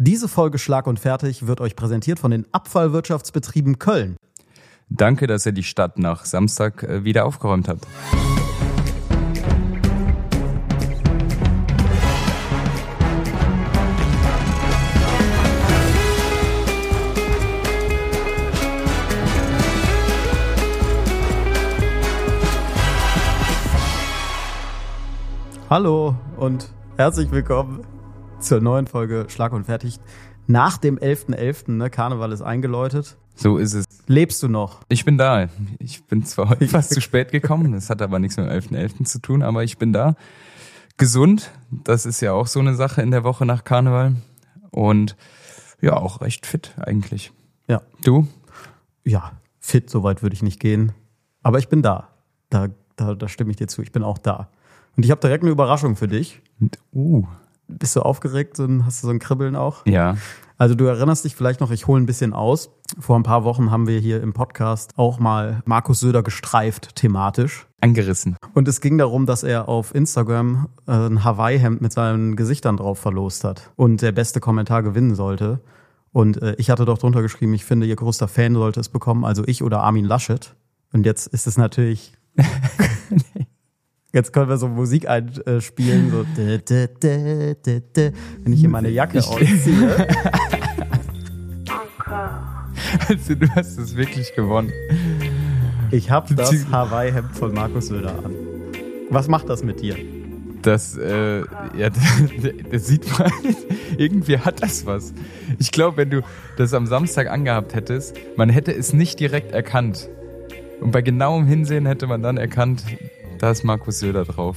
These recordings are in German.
Diese Folge Schlag und Fertig wird euch präsentiert von den Abfallwirtschaftsbetrieben Köln. Danke, dass ihr die Stadt nach Samstag äh, wieder aufgeräumt habt. Hallo und herzlich willkommen zur neuen Folge Schlag und Fertig. Nach dem 11.11., .11., ne, Karneval ist eingeläutet. So ist es. Lebst du noch? Ich bin da. Ich bin zwar heute fast zu spät gekommen, das hat aber nichts mit dem 11.11. .11. zu tun, aber ich bin da. Gesund, das ist ja auch so eine Sache in der Woche nach Karneval. Und ja, auch recht fit eigentlich. Ja. Du? Ja, fit, soweit würde ich nicht gehen. Aber ich bin da. Da, da, da stimme ich dir zu. Ich bin auch da. Und ich habe direkt eine Überraschung für dich. Uh. Bist du aufgeregt und hast du so ein Kribbeln auch? Ja. Also du erinnerst dich vielleicht noch, ich hole ein bisschen aus. Vor ein paar Wochen haben wir hier im Podcast auch mal Markus Söder gestreift thematisch. Angerissen. Und es ging darum, dass er auf Instagram äh, ein Hawaii-Hemd mit seinen Gesichtern drauf verlost hat und der beste Kommentar gewinnen sollte. Und äh, ich hatte doch drunter geschrieben, ich finde, ihr größter Fan sollte es bekommen, also ich oder Armin Laschet. Und jetzt ist es natürlich Jetzt können wir so Musik einspielen, so wenn ich hier meine Jacke ausziehe. Also du hast es wirklich gewonnen. Ich habe das Hawaii-Hemd von Markus Söder an. Was macht das mit dir? Das, äh, ja, das sieht man. Irgendwie hat das was. Ich glaube, wenn du das am Samstag angehabt hättest, man hätte es nicht direkt erkannt. Und bei genauem Hinsehen hätte man dann erkannt, da ist Markus Söder drauf.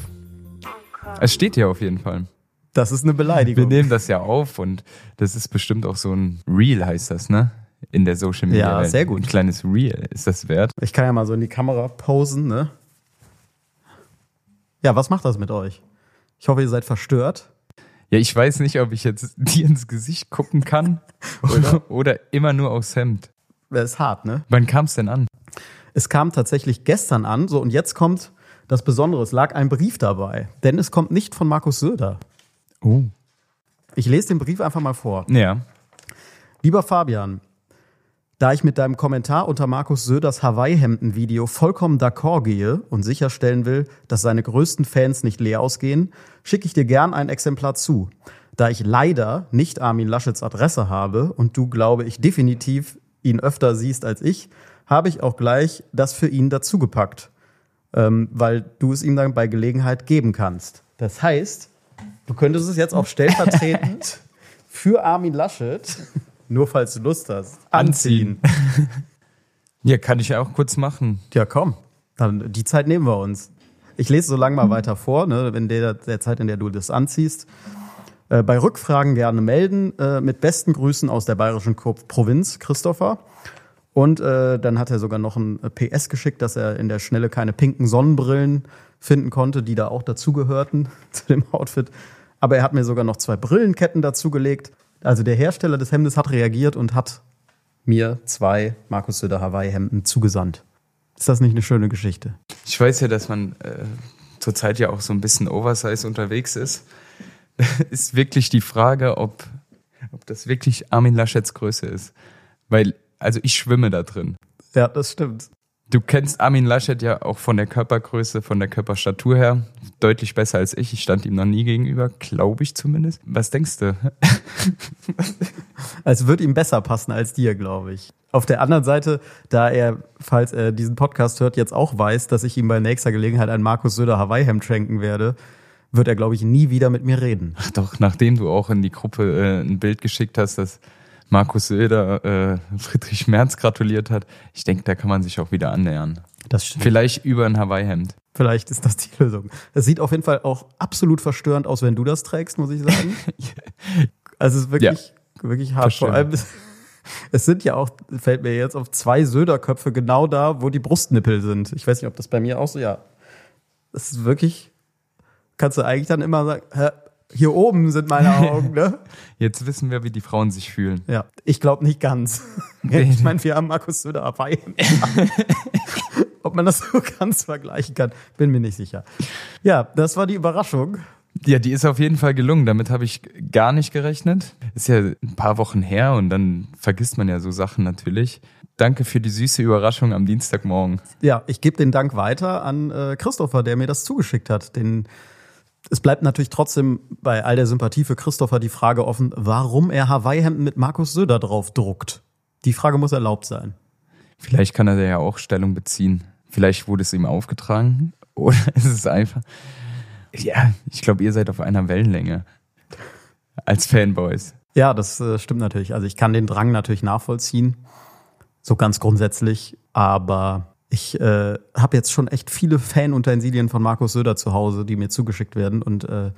Es steht hier auf jeden Fall. Das ist eine Beleidigung. Wir nehmen das ja auf und das ist bestimmt auch so ein Reel, heißt das, ne? In der Social Media. Ja, sehr gut. Ein kleines Reel. Ist das wert? Ich kann ja mal so in die Kamera posen, ne? Ja, was macht das mit euch? Ich hoffe, ihr seid verstört. Ja, ich weiß nicht, ob ich jetzt dir ins Gesicht gucken kann oder, oder immer nur aufs Hemd. Das ist hart, ne? Wann kam es denn an? Es kam tatsächlich gestern an, so und jetzt kommt das Besondere, es lag ein Brief dabei, denn es kommt nicht von Markus Söder. Oh. Ich lese den Brief einfach mal vor. Ja. Lieber Fabian, da ich mit deinem Kommentar unter Markus Söders Hawaii-Hemden-Video vollkommen d'accord gehe und sicherstellen will, dass seine größten Fans nicht leer ausgehen, schicke ich dir gern ein Exemplar zu. Da ich leider nicht Armin Laschets Adresse habe und du, glaube ich, definitiv ihn öfter siehst als ich, habe ich auch gleich das für ihn dazugepackt ähm, weil du es ihm dann bei Gelegenheit geben kannst. Das heißt, du könntest es jetzt auch stellvertretend für Armin Laschet, nur falls du Lust hast, anziehen. Ja, kann ich ja auch kurz machen. Ja, komm. Dann die Zeit nehmen wir uns. Ich lese so lange mal weiter vor, ne, in der, der Zeit, in der du das anziehst. Äh, bei Rückfragen gerne melden. Äh, mit besten Grüßen aus der bayerischen Provinz, Christopher. Und äh, dann hat er sogar noch ein PS geschickt, dass er in der Schnelle keine pinken Sonnenbrillen finden konnte, die da auch dazugehörten zu dem Outfit. Aber er hat mir sogar noch zwei Brillenketten dazugelegt. Also der Hersteller des Hemdes hat reagiert und hat mir zwei Markus Söder Hawaii-Hemden zugesandt. Ist das nicht eine schöne Geschichte? Ich weiß ja, dass man äh, zurzeit ja auch so ein bisschen Oversize unterwegs ist. ist wirklich die Frage, ob, ob das wirklich Armin Laschets Größe ist. Weil also ich schwimme da drin. Ja, das stimmt. Du kennst Armin Laschet ja auch von der Körpergröße, von der Körperstatur her. Deutlich besser als ich. Ich stand ihm noch nie gegenüber, glaube ich zumindest. Was denkst du? Es wird ihm besser passen als dir, glaube ich. Auf der anderen Seite, da er, falls er diesen Podcast hört, jetzt auch weiß, dass ich ihm bei nächster Gelegenheit ein Markus Söder Hawaii-Hemd schenken werde, wird er, glaube ich, nie wieder mit mir reden. Ach doch, nachdem du auch in die Gruppe äh, ein Bild geschickt hast, dass Markus Söder äh, Friedrich Merz gratuliert hat. Ich denke, da kann man sich auch wieder annähern. Das stimmt. Vielleicht über ein Hawaii-Hemd. Vielleicht ist das die Lösung. Es sieht auf jeden Fall auch absolut verstörend aus, wenn du das trägst, muss ich sagen. also es ist wirklich, ja. wirklich hart. Vor allem, es sind ja auch, fällt mir jetzt auf zwei Söderköpfe genau da, wo die Brustnippel sind. Ich weiß nicht, ob das bei mir auch so, ja. Es ist wirklich, kannst du eigentlich dann immer sagen, hä, hier oben sind meine Augen, ne? Jetzt wissen wir, wie die Frauen sich fühlen. Ja, ich glaube nicht ganz. ich meine, wir haben Markus Söder dabei. Ob man das so ganz vergleichen kann, bin mir nicht sicher. Ja, das war die Überraschung. Ja, die ist auf jeden Fall gelungen. Damit habe ich gar nicht gerechnet. Ist ja ein paar Wochen her und dann vergisst man ja so Sachen natürlich. Danke für die süße Überraschung am Dienstagmorgen. Ja, ich gebe den Dank weiter an äh, Christopher, der mir das zugeschickt hat. Den, es bleibt natürlich trotzdem bei all der Sympathie für Christopher die Frage offen, warum er Hawaii-Hemden mit Markus Söder drauf druckt. Die Frage muss erlaubt sein. Vielleicht kann er da ja auch Stellung beziehen. Vielleicht wurde es ihm aufgetragen oder ist es einfach. Ja, ich glaube, ihr seid auf einer Wellenlänge als Fanboys. Ja, das äh, stimmt natürlich. Also ich kann den Drang natürlich nachvollziehen, so ganz grundsätzlich. Aber ich äh, habe jetzt schon echt viele Fanutensilien von Markus Söder zu Hause, die mir zugeschickt werden. Und äh,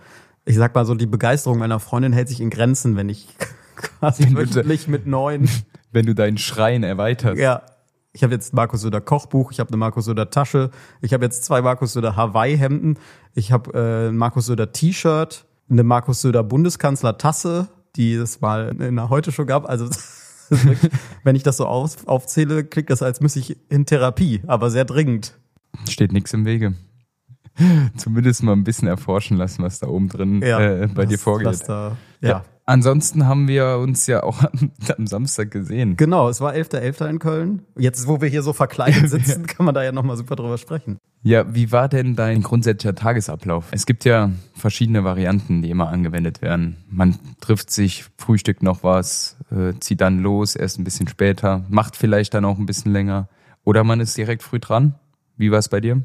ich sag mal so, die Begeisterung meiner Freundin hält sich in Grenzen, wenn ich quasi Wenn wöchentlich mit neuen Wenn du deinen Schrein erweiterst. Ja. Ich habe jetzt Markus Söder Kochbuch, ich habe eine Markus Söder Tasche, ich habe jetzt zwei Markus Söder Hawaii Hemden, ich habe äh, ein Markus Söder T-Shirt, eine Markus Söder Bundeskanzler Tasse, die es mal in der Heute Show gab. Also das ist wirklich, wenn ich das so auf, aufzähle, klingt das, als müsste ich in Therapie, aber sehr dringend. Steht nichts im Wege. Zumindest mal ein bisschen erforschen lassen, was da oben drin äh, bei dir was- vorgeht. was Da, ja. Ansonsten haben wir uns ja auch am, am Samstag gesehen. Genau, es war 11.11. in Köln. Jetzt, wo wir hier so verkleidet sitzen, kann man da ja nochmal super drüber sprechen. Ja, wie war denn dein grundsätzlicher Tagesablauf? Es gibt ja verschiedene Varianten, die immer angewendet werden. Man trifft sich, frühstückt noch was, äh, zieht dann los, erst ein bisschen später, macht vielleicht dann auch ein bisschen länger. Oder man ist direkt früh dran. Wie war es bei dir?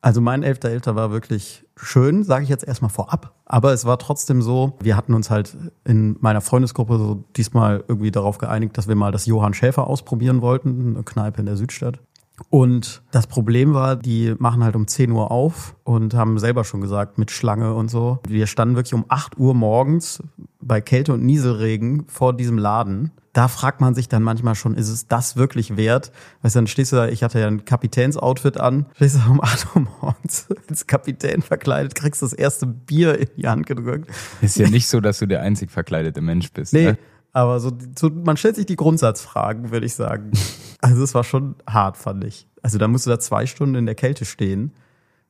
Also mein 11.11. war wirklich schön, sage ich jetzt erstmal vorab. Aber es war trotzdem so, wir hatten uns halt in meiner Freundesgruppe so diesmal irgendwie darauf geeinigt, dass wir mal das Johann Schäfer ausprobieren wollten, eine Kneipe in der Südstadt. Und das Problem war, die machen halt um 10 Uhr auf und haben selber schon gesagt, mit Schlange und so. Wir standen wirklich um 8 Uhr morgens bei Kälte und Nieselregen vor diesem Laden. Da fragt man sich dann manchmal schon, ist es das wirklich wert? Weißt du, dann stehst du da, ich hatte ja ein Kapitänsoutfit an, stehst du um 8 Uhr morgens als Kapitän verkleidet, kriegst das erste Bier in die Hand gedrückt. Ist ja nicht so, dass du der einzig verkleidete Mensch bist. Nee, Ne? aber so, so, man stellt sich die Grundsatzfragen, würde ich sagen. Also es war schon hart, fand ich. Also da musst du da zwei Stunden in der Kälte stehen.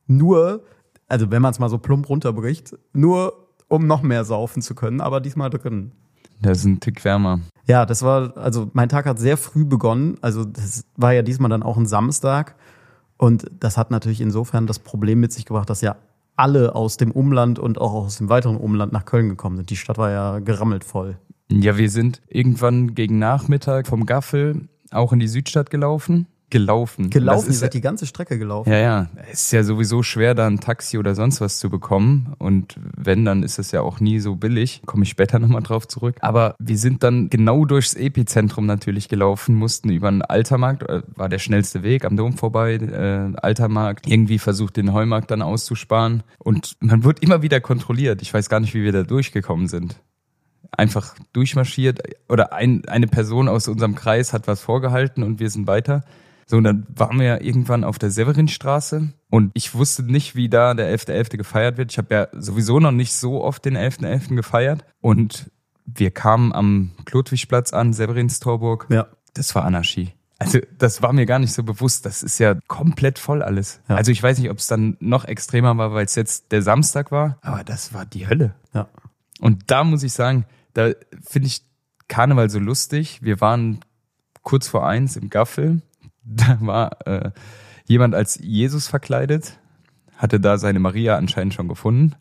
Nur, also wenn man es mal so plump runterbricht, nur um noch mehr saufen zu können, aber diesmal drin. Das ist ein Tick wärmer. Ja, das war, also mein Tag hat sehr früh begonnen. Also das war ja diesmal dann auch ein Samstag. Und das hat natürlich insofern das Problem mit sich gebracht, dass ja alle aus dem Umland und auch aus dem weiteren Umland nach Köln gekommen sind. Die Stadt war ja gerammelt voll. Ja, wir sind irgendwann gegen Nachmittag vom Gaffel auch in die Südstadt gelaufen. Gelaufen. Gelaufen, Das ihr ist seid die ganze Strecke gelaufen. Ja, ja. Es ist ja sowieso schwer, da ein Taxi oder sonst was zu bekommen. Und wenn, dann ist es ja auch nie so billig. Komme ich später nochmal drauf zurück. Aber wir sind dann genau durchs Epizentrum natürlich gelaufen, mussten über den Altermarkt, äh, war der schnellste Weg, am Dom vorbei, äh, Altermarkt, irgendwie versucht, den Heumarkt dann auszusparen. Und man wird immer wieder kontrolliert. Ich weiß gar nicht, wie wir da durchgekommen sind. Einfach durchmarschiert oder ein, eine Person aus unserem Kreis hat was vorgehalten und wir sind weiter. So, und dann waren wir ja irgendwann auf der Severinstraße und ich wusste nicht, wie da der 11.11. gefeiert wird. Ich habe ja sowieso noch nicht so oft den 11.11. gefeiert und wir kamen am Klotwigplatz an, Severinstorburg. Ja. Das war Anarchie. Also das war mir gar nicht so bewusst. Das ist ja komplett voll alles. Ja. Also ich weiß nicht, ob es dann noch extremer war, weil es jetzt der Samstag war, aber das war die Hölle. Ja. Und da muss ich sagen, da finde ich Karneval so lustig. Wir waren kurz vor eins im Gaffel. Da war äh, jemand als Jesus verkleidet, hatte da seine Maria anscheinend schon gefunden.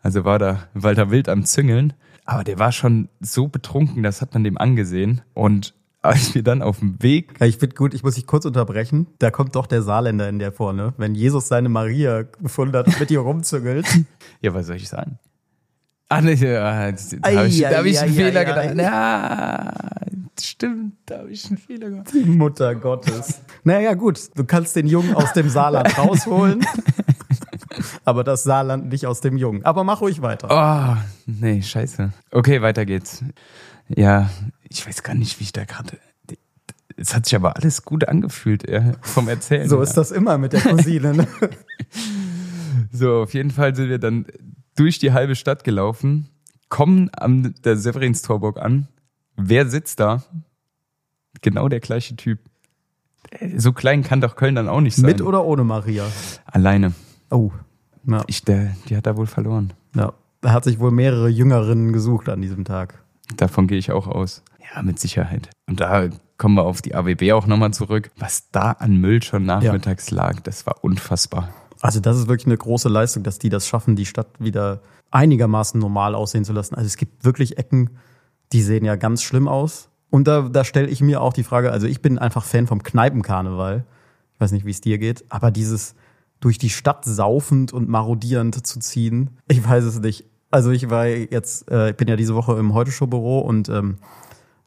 Also war da Walter Wild am Züngeln. Aber der war schon so betrunken, das hat man dem angesehen. Und als wir dann auf dem Weg Ja, ich finde gut, ich muss dich kurz unterbrechen. Da kommt doch der Saarländer in der vorne. Wenn Jesus seine Maria gefunden hat und mit ihr rumzüngelt. Ja, was soll ich sagen? Ah, ne, ja, da habe ich, da hab ich ei, einen ei, Fehler gedacht. Ja, stimmt, da habe ich einen Fehler gemacht. Die Mutter Gottes. Naja, gut, du kannst den Jungen aus dem Saarland rausholen. aber das Saarland nicht aus dem Jungen. Aber mach ruhig weiter. Oh, nee, scheiße. Okay, weiter geht's. Ja, ich weiß gar nicht, wie ich da gerade. Es hat sich aber alles gut angefühlt äh, vom Erzählen. So ist das immer mit der Cousine. Ne? So, auf jeden Fall sind wir dann durch die halbe Stadt gelaufen, kommen am der Severinstorburg an. Wer sitzt da? Genau der gleiche Typ. Äh, So klein kann doch Köln dann auch nicht sein. Mit oder ohne Maria? Alleine. Oh. Ja. Ich, der, die hat da wohl verloren. ja. Er hat sich wohl mehrere Jüngerinnen gesucht an diesem Tag. Davon gehe ich auch aus. Ja, mit Sicherheit. Und da kommen wir auf die AWB auch nochmal zurück. Was da an Müll schon nachmittags ja. lag, das war unfassbar. Also das ist wirklich eine große Leistung, dass die das schaffen, die Stadt wieder einigermaßen normal aussehen zu lassen. Also es gibt wirklich Ecken, die sehen ja ganz schlimm aus. Und da, da stelle ich mir auch die Frage, also ich bin einfach Fan vom Kneipenkarneval. Ich weiß nicht, wie es dir geht, aber dieses durch die Stadt saufend und marodierend zu ziehen, ich weiß es nicht. Also ich war jetzt, äh, ich bin ja diese Woche im Heute-Show-Büro und ähm,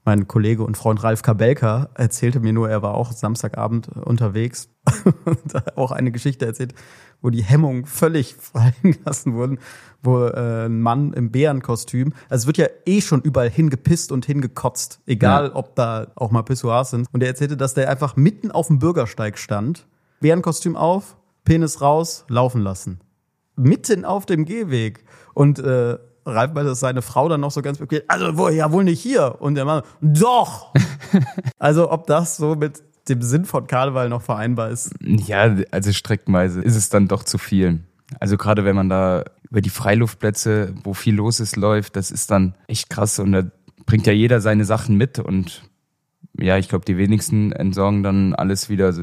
mein Kollege und Freund Ralf Kabelka erzählte mir nur, er war auch Samstagabend unterwegs und auch eine Geschichte erzählt, wo die Hemmungen völlig fallen gelassen wurden, wo äh, ein Mann im Bärenkostüm, also es wird ja eh schon überall hingepisst und hingekotzt, egal ja. ob da auch mal Pissoirs sind. Und er erzählte, dass der einfach mitten auf dem Bürgersteig stand, Bärenkostüm auf, Penis raus, laufen lassen. Mitten auf dem Gehweg. Und äh, Ralf meinte, dass seine Frau dann noch so ganz okay, also wo, ja wohl nicht hier. Und der Mann, doch! also ob das so mit dem Sinn von Karneval noch vereinbar ist. Ja, also streckenweise ist es dann doch zu viel. Also gerade wenn man da über die Freiluftplätze, wo viel los ist, läuft, das ist dann echt krass und da bringt ja jeder seine Sachen mit und ja, ich glaube, die wenigsten entsorgen dann alles wieder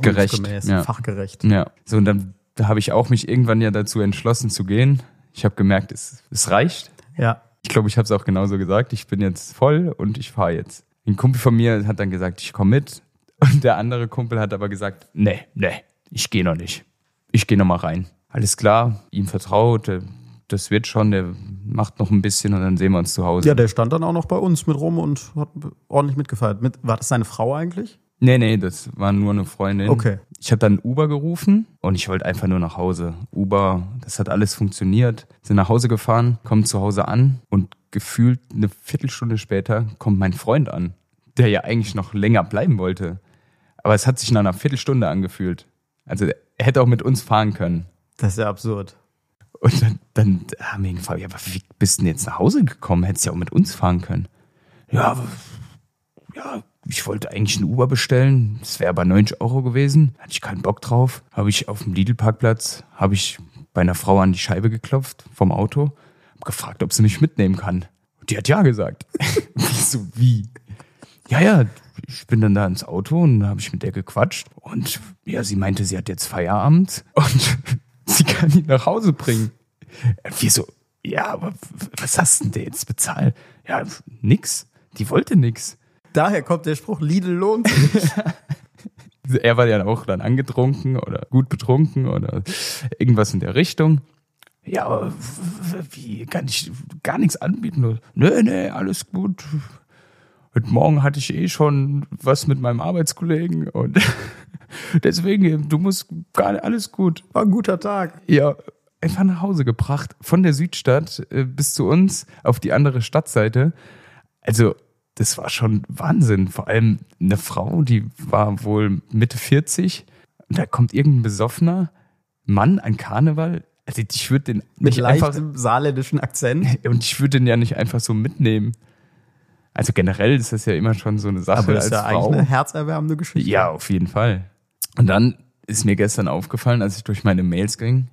gerecht. Ja. fachgerecht. Ja, so und dann da habe ich auch mich irgendwann ja dazu entschlossen zu gehen. Ich habe gemerkt, es, es reicht. Ja. Ich glaube, ich habe es auch genauso gesagt. Ich bin jetzt voll und ich fahre jetzt. Ein Kumpel von mir hat dann gesagt, ich komme mit. Und der andere Kumpel hat aber gesagt, nee, nee, ich gehe noch nicht. Ich gehe noch mal rein. Alles klar, ihm vertraut, das wird schon, der macht noch ein bisschen und dann sehen wir uns zu Hause. Ja, der stand dann auch noch bei uns mit rum und hat ordentlich mitgefeiert. Mit, war das seine Frau eigentlich? Nee, nee, das war nur eine Freundin. Okay. Ich habe dann Uber gerufen und ich wollte einfach nur nach Hause. Uber, das hat alles funktioniert. Sind nach Hause gefahren, kommen zu Hause an und gefühlt eine Viertelstunde später kommt mein Freund an, der ja eigentlich noch länger bleiben wollte. Aber es hat sich nach einer Viertelstunde angefühlt. Also er hätte auch mit uns fahren können. Das ist ja absurd. Und dann, dann haben wir ihn gefragt, ja, aber wie bist du denn jetzt nach Hause gekommen? Hättest ja auch mit uns fahren können. Ja, ja, ich wollte eigentlich einen Uber bestellen. Das wäre aber 90 Euro gewesen. Hatte ich keinen Bock drauf. Habe ich auf dem Lidl-Parkplatz, habe ich bei einer Frau an die Scheibe geklopft vom Auto. Hab gefragt, ob sie mich mitnehmen kann. Die hat ja gesagt. Wieso, wie? Ja, ja, ich bin dann da ins Auto und habe ich mit der gequatscht. Und ja, sie meinte, sie hat jetzt Feierabend und sie kann ihn nach Hause bringen. Wieso? Ja, aber was hast denn der jetzt bezahlt? Ja, nix. Die wollte nix. Daher kommt der Spruch, Lidl lohnt sich. er war ja auch dann angetrunken oder gut betrunken oder irgendwas in der Richtung. Ja, aber wie kann ich gar nichts anbieten? Nö, nee, alles gut. Heute Morgen hatte ich eh schon was mit meinem Arbeitskollegen und deswegen, du musst gar nicht, alles gut. War ein guter Tag. Ja, einfach nach Hause gebracht. Von der Südstadt äh, bis zu uns auf die andere Stadtseite. Also, das war schon Wahnsinn. Vor allem eine Frau, die war wohl Mitte 40. Und da kommt irgendein besoffener Mann an Karneval. Also ich würde den mit leichtem saarländischen Akzent. Und ich würde den ja nicht einfach so mitnehmen. Also generell ist das ja immer schon so eine Sache Aber das ist ja Frau. eigentlich eine herzerwärmende Geschichte. Ja, auf jeden Fall. Und dann ist mir gestern aufgefallen, als ich durch meine Mails ging,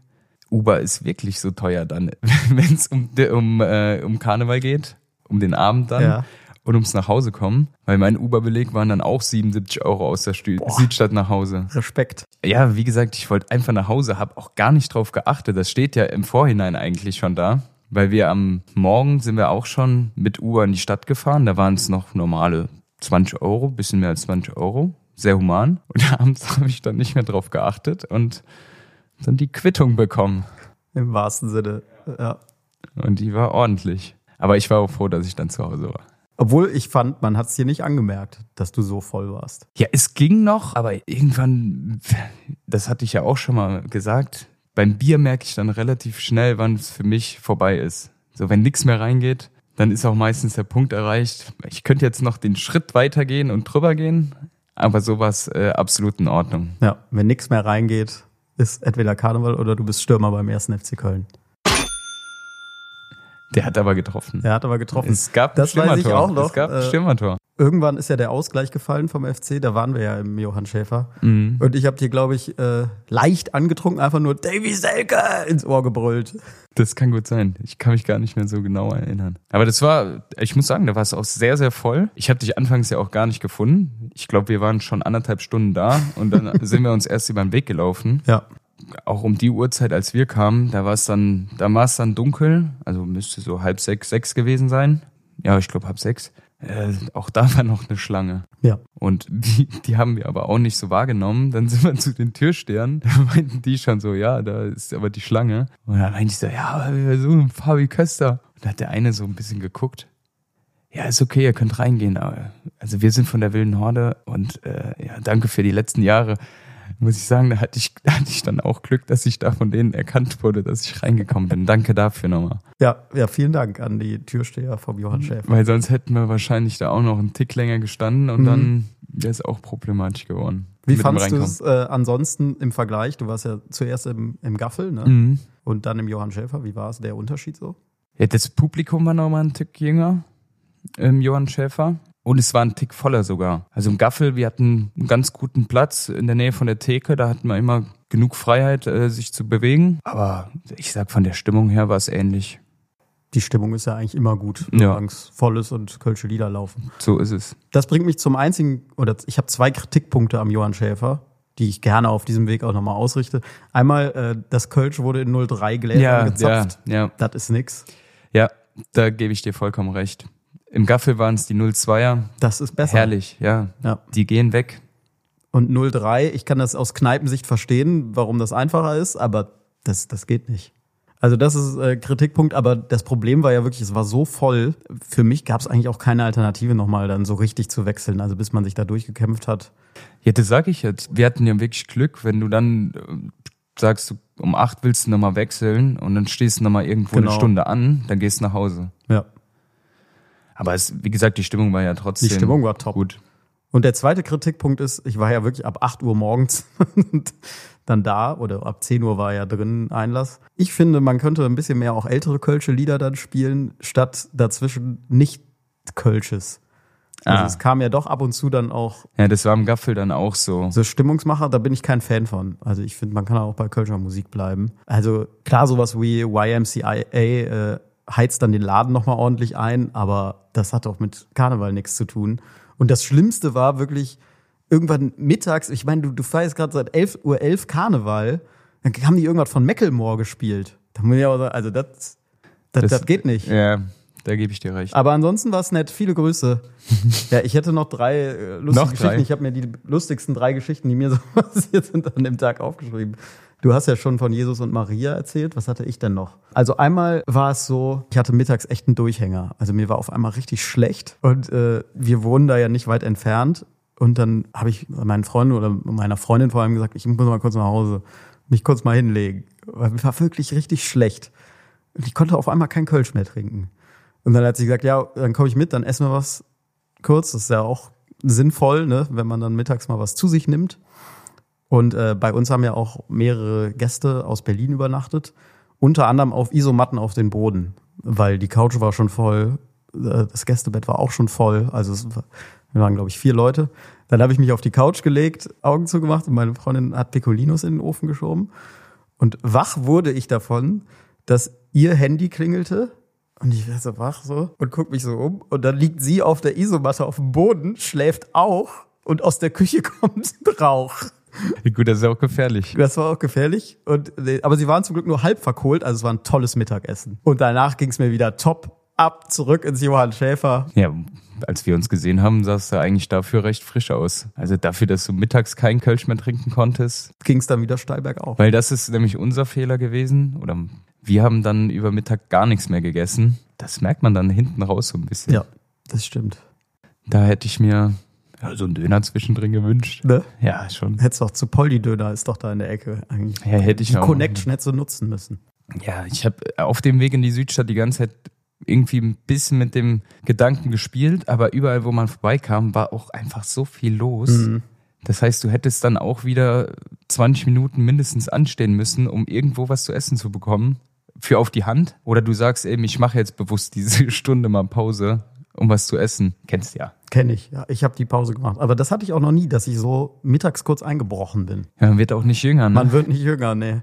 Uber ist wirklich so teuer dann, wenn es um, um, äh, um Karneval geht, um den Abend dann. Ja und ums nach Hause kommen, weil mein Uber-Beleg waren dann auch 77 Euro aus der Stü Boah. Südstadt nach Hause. Respekt. Ja, wie gesagt, ich wollte einfach nach Hause, habe auch gar nicht drauf geachtet. Das steht ja im Vorhinein eigentlich schon da, weil wir am Morgen sind wir auch schon mit Uber in die Stadt gefahren. Da waren es noch normale 20 Euro, bisschen mehr als 20 Euro, sehr human. Und abends habe ich dann nicht mehr drauf geachtet und dann die Quittung bekommen. Im wahrsten Sinne, ja. Und die war ordentlich. Aber ich war auch froh, dass ich dann zu Hause war. Obwohl ich fand, man hat es dir nicht angemerkt, dass du so voll warst. Ja, es ging noch, aber irgendwann, das hatte ich ja auch schon mal gesagt, beim Bier merke ich dann relativ schnell, wann es für mich vorbei ist. So, wenn nichts mehr reingeht, dann ist auch meistens der Punkt erreicht. Ich könnte jetzt noch den Schritt weitergehen und drüber gehen, aber sowas äh, absolut in Ordnung. Ja, wenn nichts mehr reingeht, ist entweder Karneval oder du bist Stürmer beim ersten FC Köln. Der hat aber getroffen. Der hat aber getroffen. Es gab das ein weiß ich auch noch. Es gab ein äh, Stürmertor. irgendwann ist ja der Ausgleich gefallen vom FC, da waren wir ja im Johann Schäfer. Mhm. Und ich habe dir, glaube ich, äh, leicht angetrunken einfach nur Davy Selke ins Ohr gebrüllt. Das kann gut sein. Ich kann mich gar nicht mehr so genau erinnern. Aber das war, ich muss sagen, da war es auch sehr, sehr voll. Ich habe dich anfangs ja auch gar nicht gefunden. Ich glaube, wir waren schon anderthalb Stunden da und dann sind wir uns erst über den Weg gelaufen. Ja. Auch um die Uhrzeit, als wir kamen, da war es dann, da war es dann dunkel. Also müsste so halb sechs, sechs gewesen sein. Ja, ich glaube halb sechs. Äh, auch da war noch eine Schlange. Ja. Und die, die haben wir aber auch nicht so wahrgenommen. Dann sind wir zu den Türstern. Da meinten die schon so, ja, da ist aber die Schlange. Und dann meinte ich so, ja, aber wir suchen Fabi Köster. Und da hat der eine so ein bisschen geguckt. Ja, ist okay, ihr könnt reingehen. Aber, also wir sind von der wilden Horde und äh, ja, danke für die letzten Jahre. Muss ich sagen, da hatte ich, da hatte ich dann auch Glück, dass ich da von denen erkannt wurde, dass ich reingekommen bin. Danke dafür nochmal. Ja, ja, vielen Dank an die Türsteher vom Johann Schäfer. Weil sonst hätten wir wahrscheinlich da auch noch einen Tick länger gestanden und Mhm. dann wäre es auch problematisch geworden. Wie fandst du es äh, ansonsten im Vergleich? Du warst ja zuerst im, im Gaffel ne? Mhm. und dann im Johann Schäfer. Wie war es der Unterschied so? Ja, das Publikum war nochmal ein Tick jünger im Johann Schäfer. Und es war ein Tick voller sogar. Also im Gaffel, wir hatten einen ganz guten Platz in der Nähe von der Theke. Da hatten wir immer genug Freiheit, äh, sich zu bewegen. Aber ich sag, von der Stimmung her war es ähnlich. Die Stimmung ist ja eigentlich immer gut, Ja. solange es voll ist und Kölsche Lieder laufen. So ist es. Das bringt mich zum einzigen, oder ich habe zwei Kritikpunkte am Johann Schäfer, die ich gerne auf diesem Weg auch nochmal ausrichte. Einmal, äh, das Kölsch wurde in 03 Gläsern Ja, ja, gezapft. ja. Das ist nix. Ja, da gebe ich dir vollkommen recht. Im Gaffel waren es die 02er. Das ist besser. Herrlich, ja. Ja. Die gehen weg. Und 03, ich kann das aus Kneipensicht verstehen, warum das einfacher ist, aber das, das geht nicht. Also das ist äh, Kritikpunkt, aber das Problem war ja wirklich, es war so voll. Für mich gab es eigentlich auch keine Alternative, nochmal dann so richtig zu wechseln. Also bis man sich da durchgekämpft hat. Ja, das sag ich jetzt. Wir hatten ja wirklich Glück, wenn du dann äh, sagst, du, um acht willst du nochmal wechseln und dann stehst du nochmal irgendwo Genau. eine Stunde an, dann gehst du nach Hause. Ja. Aber es, wie gesagt, die Stimmung war ja trotzdem. Die Stimmung war top. Gut. Und der zweite Kritikpunkt ist, ich war ja wirklich ab 8 Uhr morgens dann da oder ab 10 Uhr war ja drin Einlass. Ich finde, man könnte ein bisschen mehr auch ältere Kölsche Lieder dann spielen, statt dazwischen nicht Kölsches. Also Ah. es kam ja doch ab und zu dann auch Ja, das war im Gaffel dann auch so. so Stimmungsmacher, da bin ich kein Fan von. Also ich finde, man kann auch bei Kölscher Musik bleiben. Also klar, sowas wie YMCA äh, heizt dann den Laden nochmal ordentlich ein, aber das hat auch mit Karneval nichts zu tun. Und das Schlimmste war wirklich irgendwann mittags, ich meine, du, du feierst gerade seit 11.11 Uhr 11 Karneval, dann haben die irgendwas von Macklemore gespielt. Da muss ich auch sagen, also das, das, das, Das- geht nicht. Ja, da gebe ich dir recht. Aber ansonsten war es nett. Viele Grüße. ja, ich hätte noch drei äh, lustige Noch Geschichten. drei? Ich habe mir die lustigsten drei Geschichten, die mir so passiert sind, an dem Tag aufgeschrieben. Du hast ja schon von Jesus und Maria erzählt. Was hatte ich denn noch? Also einmal war es so, ich hatte mittags echt einen Durchhänger. Also mir war auf einmal richtig schlecht und äh, wir wohnen da ja nicht weit entfernt. Und dann habe ich meinen Freunden oder meiner Freundin vor allem gesagt, ich muss mal kurz nach Hause, mich kurz mal hinlegen. Weil mir war wirklich richtig schlecht. Und ich konnte auf einmal kein Kölsch mehr trinken. Und dann hat sie gesagt, ja, dann komme ich mit, dann essen wir was kurz. Das ist ja auch sinnvoll, ne, wenn man dann mittags mal was zu sich nimmt. Und äh, bei uns haben ja auch mehrere Gäste aus Berlin übernachtet. Unter anderem auf Isomatten auf den Boden, weil die Couch war schon voll, äh, das Gästebett war auch schon voll. Also es wir waren, glaube ich, vier Leute. Dann habe ich mich auf die Couch gelegt, Augen zugemacht und meine Freundin hat Picolinos in den Ofen geschoben. Und wach wurde ich davon, dass ihr Handy klingelte und ich werde so wach so und guck mich so um und dann liegt sie auf der Isomatte auf dem Boden, schläft auch und aus der Küche kommt Rauch. Gut, das ist auch gefährlich. Das war auch gefährlich. Und, aber sie waren zum Glück nur halb verkohlt, also es war ein tolles Mittagessen. Und danach ging es mir wieder top ab, zurück ins Johann Schäfer. Ja, als wir uns gesehen haben, sahst du eigentlich dafür recht frisch aus. Also dafür, dass du mittags keinen Kölsch mehr trinken konntest. Ging es dann wieder steil bergauf. Weil das ist nämlich unser Fehler gewesen. Oder wir haben dann über Mittag gar nichts mehr gegessen. Das merkt man dann hinten raus so ein bisschen. Ja, das stimmt. Da hätte ich mir ja, so einen Döner zwischendrin gewünscht. Ne? Ja, schon. Hättest doch zu Poldi-Döner, ist doch da in der Ecke eigentlich. Ja, hätte ich Die auch. Connection hättest du nutzen müssen. Ja, ich habe auf dem Weg in die Südstadt die ganze Zeit irgendwie ein bisschen mit dem Gedanken gespielt, aber überall, wo man vorbeikam, war auch einfach so viel los. Mhm. Das heißt, du hättest dann auch wieder 20 Minuten mindestens anstehen müssen, um irgendwo was zu essen zu bekommen. Für auf die Hand. Oder du sagst eben, ich mache jetzt bewusst diese Stunde mal Pause, um was zu essen. Kennst du ja. Kenne ich, ja. Ich habe die Pause gemacht. Aber das hatte ich auch noch nie, dass ich so mittags kurz eingebrochen bin. Ja, man wird auch nicht jünger, ne? Man wird nicht jünger, nee.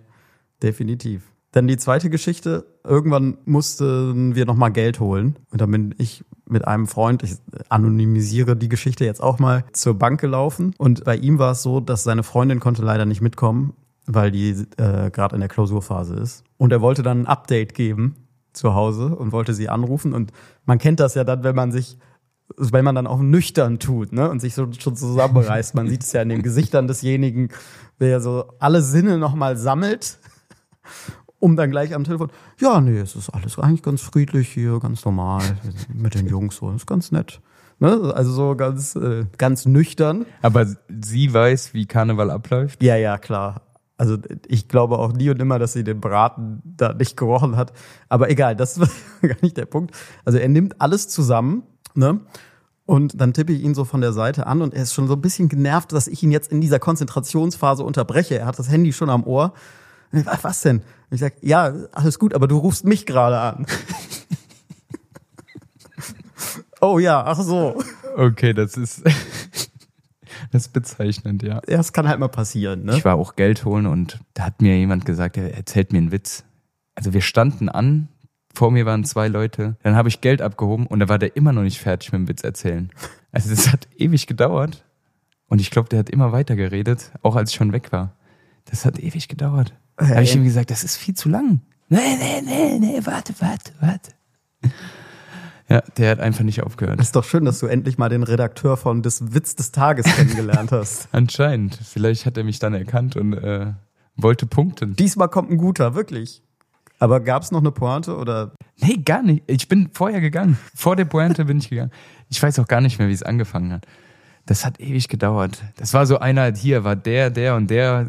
Definitiv. Dann die zweite Geschichte. Irgendwann mussten wir nochmal Geld holen. Und dann bin ich mit einem Freund, ich anonymisiere die Geschichte jetzt auch mal, zur Bank gelaufen. Und bei ihm war es so, dass seine Freundin konnte leider nicht mitkommen, weil die äh, gerade in der Klausurphase ist. Und er wollte dann ein Update geben zu Hause und wollte sie anrufen. Und man kennt das ja dann, wenn man sich wenn man dann auch nüchtern tut, ne, und sich so schon zusammenreißt. Man sieht es ja in den Gesichtern desjenigen, der so alle Sinne nochmal sammelt, um dann gleich am Telefon, ja, nee, es ist alles eigentlich ganz friedlich hier, ganz normal, mit den Jungs so, ist ganz nett. Ne? Also so ganz, äh, ganz nüchtern. Aber sie weiß, wie Karneval abläuft? Ja, ja, klar. Also ich glaube auch nie und immer, dass sie den Braten da nicht gerochen hat. Aber egal, das ist gar nicht der Punkt. Also er nimmt alles zusammen, ne? Und dann tippe ich ihn so von der Seite an und er ist schon so ein bisschen genervt, dass ich ihn jetzt in dieser Konzentrationsphase unterbreche. Er hat das Handy schon am Ohr. Was denn? Und ich sag, ja, alles gut, aber du rufst mich gerade an. oh ja, ach so. Okay, das ist. Das ist bezeichnend, ja. Ja, es kann halt mal passieren, ne? Ich war auch Geld holen und da hat mir jemand gesagt, er erzählt mir einen Witz. Also wir standen an, vor mir waren zwei Leute, dann habe ich Geld abgehoben und da war der immer noch nicht fertig mit dem Witz erzählen. Also das hat ewig gedauert und ich glaube, der hat immer weiter geredet, auch als ich schon weg war. Das hat ewig gedauert. Da habe ich ihm gesagt, das ist viel zu lang. Nee, nee, nee, nee, warte, warte, warte. Ja, der hat einfach nicht aufgehört. Ist doch schön, dass du endlich mal den Redakteur von des Witz des Tages kennengelernt hast. Anscheinend. Vielleicht hat er mich dann erkannt und äh, wollte punkten. Diesmal kommt ein guter, wirklich. Aber gab es noch eine Pointe oder? Nee, gar nicht. Ich bin vorher gegangen. Vor der Pointe bin ich gegangen. Ich weiß auch gar nicht mehr, wie es angefangen hat. Das hat ewig gedauert. Das war so einer, hier war der, der und der.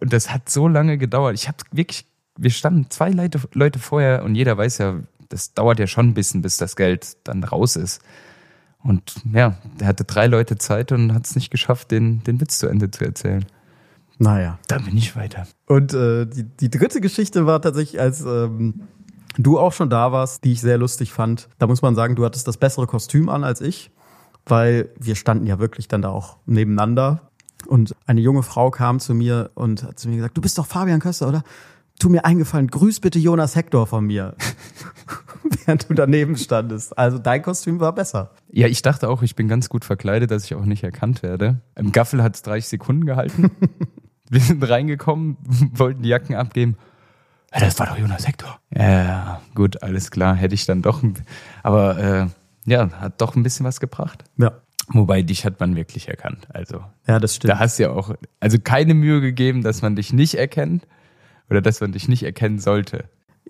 Und das hat so lange gedauert. Ich habe wirklich, wir standen zwei Leute, Leute vorher und jeder weiß ja, das dauert ja schon ein bisschen, bis das Geld dann raus ist. Und ja, der hatte drei Leute Zeit und hat es nicht geschafft, den, den Witz zu Ende zu erzählen. Naja. Da bin ich weiter. Und äh, die, die dritte Geschichte war tatsächlich, als ähm, du auch schon da warst, die ich sehr lustig fand. Da muss man sagen, du hattest das bessere Kostüm an als ich, weil wir standen ja wirklich dann da auch nebeneinander. Und eine junge Frau kam zu mir und hat zu mir gesagt, du bist doch Fabian Köster, oder? tu mir eingefallen, grüß bitte Jonas Hector von mir. Während du daneben standest. Also dein Kostüm war besser. Ja, ich dachte auch, ich bin ganz gut verkleidet, dass ich auch nicht erkannt werde. Im Gaffel hat es 30 Sekunden gehalten. Wir sind reingekommen, wollten die Jacken abgeben. Ja, das war doch Jonas Hector. Ja, gut, alles klar. Hätte ich dann doch. Aber äh, ja, hat doch ein bisschen was gebracht. Ja. Wobei dich hat man wirklich erkannt. Also ja, das stimmt. Da hast du ja auch also keine Mühe gegeben, dass man dich nicht erkennt oder dass man dich nicht erkennen sollte.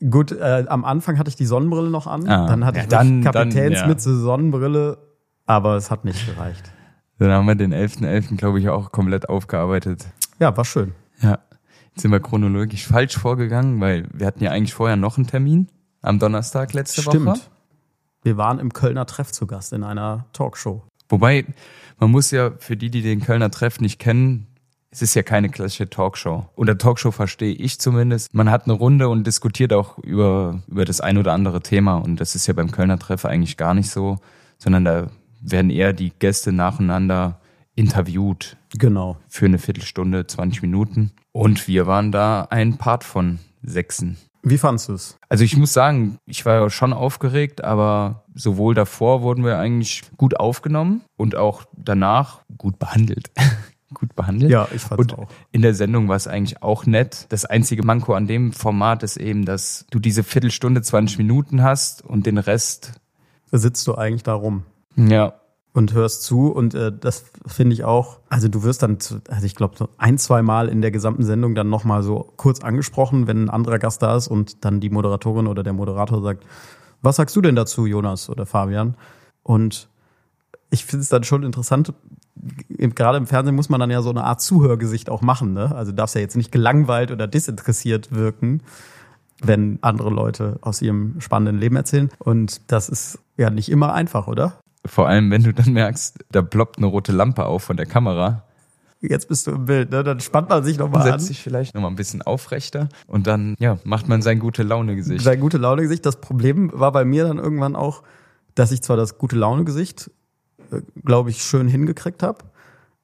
Gut, äh, am Anfang hatte ich die Sonnenbrille noch an, ah, dann hatte ja, ich dann, Kapitänsmütze, ja. Sonnenbrille, aber es hat nicht gereicht. Dann haben wir den 11.11., .11., glaube ich, auch komplett aufgearbeitet. Ja, war schön. Ja. Jetzt sind wir chronologisch falsch vorgegangen, weil wir hatten ja eigentlich vorher noch einen Termin am Donnerstag letzte Stimmt. Woche. Wir waren im Kölner Treff zu Gast in einer Talkshow. Wobei, man muss ja für die, die den Kölner Treff nicht kennen, es ist ja keine klassische Talkshow. Unter Talkshow verstehe ich zumindest. Man hat eine Runde und diskutiert auch über, über das ein oder andere Thema. Und das ist ja beim Kölner Treffer eigentlich gar nicht so, sondern da werden eher die Gäste nacheinander interviewt. Genau. Für eine Viertelstunde, 20 Minuten. Und wir waren da ein Part von Sechsen. Wie fandest du es? Also ich muss sagen, ich war ja schon aufgeregt, aber sowohl davor wurden wir eigentlich gut aufgenommen und auch danach gut behandelt. gut behandelt. Ja, ich fand's Und auch. in der Sendung war es eigentlich auch nett. Das einzige Manko an dem Format ist eben, dass du diese Viertelstunde, 20 Minuten hast und den Rest. Da sitzt du eigentlich da rum. Ja. Und hörst zu und äh, das finde ich auch, also du wirst dann, zu, also ich glaube so ein, zwei Mal in der gesamten Sendung dann nochmal so kurz angesprochen, wenn ein anderer Gast da ist und dann die Moderatorin oder der Moderator sagt, was sagst du denn dazu, Jonas oder Fabian? Und ich finde es dann schon interessant, gerade im Fernsehen muss man dann ja so eine Art Zuhörgesicht auch machen. Ne? Also darfst ja jetzt nicht gelangweilt oder disinteressiert wirken, wenn andere Leute aus ihrem spannenden Leben erzählen. Und das ist ja nicht immer einfach, oder? Vor allem, wenn du dann merkst, da ploppt eine rote Lampe auf von der Kamera. Jetzt bist du im Bild, ne? Dann spannt man sich nochmal an. Setzt sich vielleicht nochmal ein bisschen aufrechter und dann, ja, macht man sein gute Laune-Gesicht. Sein gute Laune-Gesicht. Das Problem war bei mir dann irgendwann auch, dass ich zwar das gute Laune-Gesicht glaube ich, schön hingekriegt habe.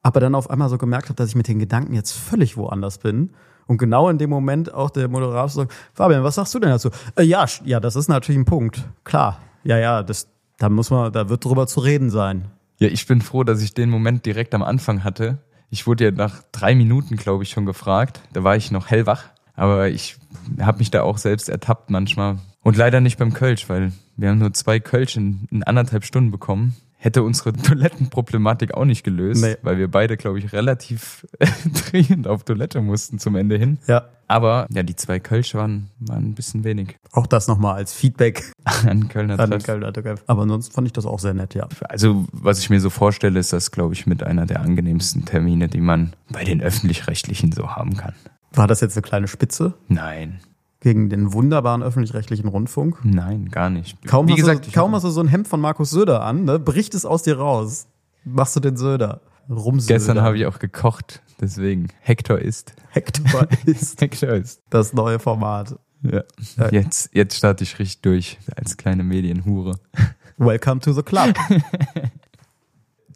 Aber dann auf einmal so gemerkt habe, dass ich mit den Gedanken jetzt völlig woanders bin. Und genau in dem Moment auch der Moderator sagt, Fabian, was sagst du denn dazu? Äh, ja, ja, das ist natürlich ein Punkt. Klar. Ja, ja, das, da muss man, da wird drüber zu reden sein. Ja, ich bin froh, dass ich den Moment direkt am Anfang hatte. Ich wurde ja nach drei Minuten, glaube ich, schon gefragt. Da war ich noch hellwach. Aber ich habe mich da auch selbst ertappt manchmal. Und leider nicht beim Kölsch, weil wir haben nur zwei Kölsch in, in anderthalb Stunden bekommen. Hätte unsere Toilettenproblematik auch nicht gelöst, Nee. weil wir beide, glaube ich, relativ dringend auf Toilette mussten zum Ende hin. Ja. Aber ja, die zwei Kölsch waren, waren ein bisschen wenig Auch das nochmal als Feedback an Kölner an Treff. Kölner Treff. Aber ansonsten fand ich das auch sehr nett, ja. Also, was ich mir so vorstelle, ist das, glaube ich, mit einer der angenehmsten Termine, die man bei den Öffentlich-Rechtlichen so haben kann. War das jetzt eine kleine Spitze Nein, gegen den wunderbaren öffentlich-rechtlichen Rundfunk? nein, gar nicht. Kaum, Wie hast, gesagt, du, kaum hast du so ein Hemd von Markus Söder an, ne? bricht es aus dir raus. Machst du den Söder. Rumsöder. gestern habe ich auch gekocht, deswegen. Hector ist. Hector ist Hector ist. das neue Format. Ja. Ja. Jetzt, jetzt starte ich richtig durch als kleine Medienhure. Welcome to the club.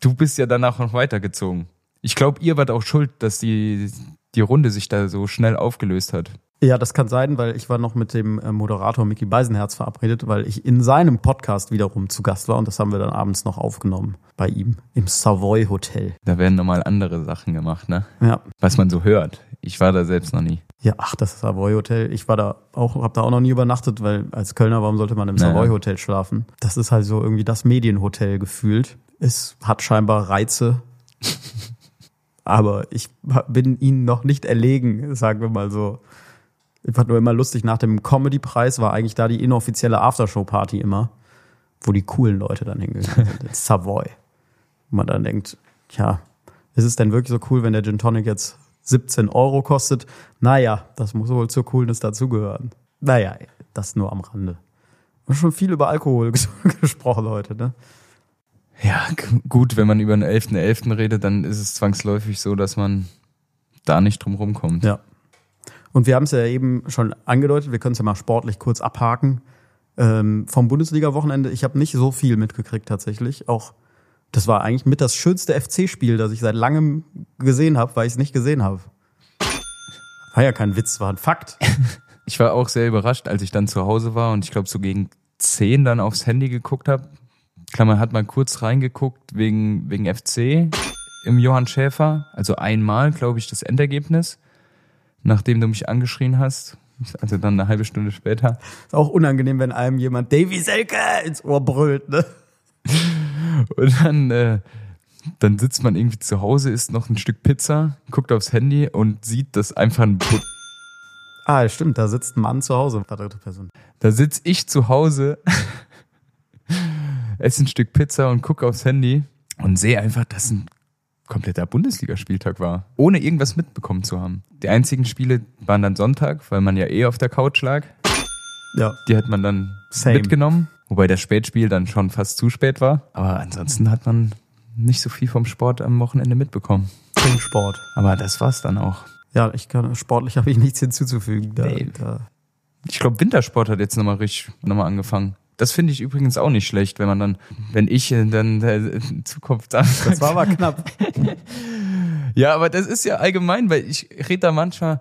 Du bist ja danach noch weitergezogen. Ich glaube, ihr wart auch schuld, dass die, die Runde sich da so schnell aufgelöst hat. Ja, das kann sein, weil ich war noch mit dem äh, Moderator Mickey Beisenherz verabredet, weil ich in seinem Podcast wiederum zu Gast war und das haben wir dann abends noch aufgenommen bei ihm im Savoy Hotel. Da werden nochmal andere Sachen gemacht, ne? Ja. Was man so hört. Ich war da selbst noch nie. Ja, ach, das Savoy Hotel. Ich war da auch, hab da auch noch nie übernachtet, weil als Kölner, warum sollte man im Naja. Savoy Hotel schlafen? Das ist halt so irgendwie das Medienhotel gefühlt. Es hat scheinbar Reize. Aber ich bin ihnen noch nicht erlegen, sagen wir mal so. Ich fand nur immer lustig, nach dem Comedy-Preis war eigentlich da die inoffizielle Aftershow-Party immer, wo die coolen Leute dann hingegangen sind. In Savoy. Und man dann denkt, ja, ist es denn wirklich so cool, wenn der Gin Tonic jetzt 17 Euro kostet? Naja, das muss wohl zur Coolness dazugehören. Naja, das nur am Rande. Wir haben schon viel über Alkohol ges- gesprochen heute, ne? Ja, gut, wenn man über den 11.11. redet, dann ist es zwangsläufig so, dass man da nicht drum rumkommt. Ja. Und wir haben es ja eben schon angedeutet, wir können es ja mal sportlich kurz abhaken. Ähm, vom Bundesliga-Wochenende, ich habe nicht so viel mitgekriegt tatsächlich. Auch das war eigentlich mit das schönste FC-Spiel, das ich seit langem gesehen habe, weil ich es nicht gesehen habe. War ja kein Witz, war ein Fakt. Ich war auch sehr überrascht, als ich dann zu Hause war und ich glaube so gegen 10 dann aufs Handy geguckt habe. Klammer hat mal kurz reingeguckt wegen, wegen FC im Johann Schäfer. Also einmal, glaube ich, das Endergebnis, nachdem du mich angeschrien hast. Also dann eine halbe Stunde später. Ist auch unangenehm, wenn einem jemand Davy Selke ins Ohr brüllt, ne? Und dann, äh, dann sitzt man irgendwie zu Hause, isst noch ein Stück Pizza, guckt aufs Handy und sieht, dass einfach ein Pu Ah, stimmt, da sitzt ein Mann zu Hause, war dritte Person. Da sitz ich zu Hause, esse ein Stück Pizza und gucke aufs Handy und sehe einfach, dass ein kompletter Bundesligaspieltag war, ohne irgendwas mitbekommen zu haben. Die einzigen Spiele waren dann Sonntag, weil man ja eh auf der Couch lag. Ja. Die hat man dann Same. mitgenommen, wobei das Spätspiel dann schon fast zu spät war. Aber ansonsten hat man nicht so viel vom Sport am Wochenende mitbekommen. Sport. Aber das war's dann auch. Ja, ich kann, sportlich habe ich nichts hinzuzufügen. Da, Nee. da. Ich glaube, Wintersport hat jetzt nochmal richtig nochmal angefangen. Das finde ich übrigens auch nicht schlecht, wenn man dann, wenn ich dann in Zukunft Das war aber knapp. Ja, aber das ist ja allgemein, weil ich rede da manchmal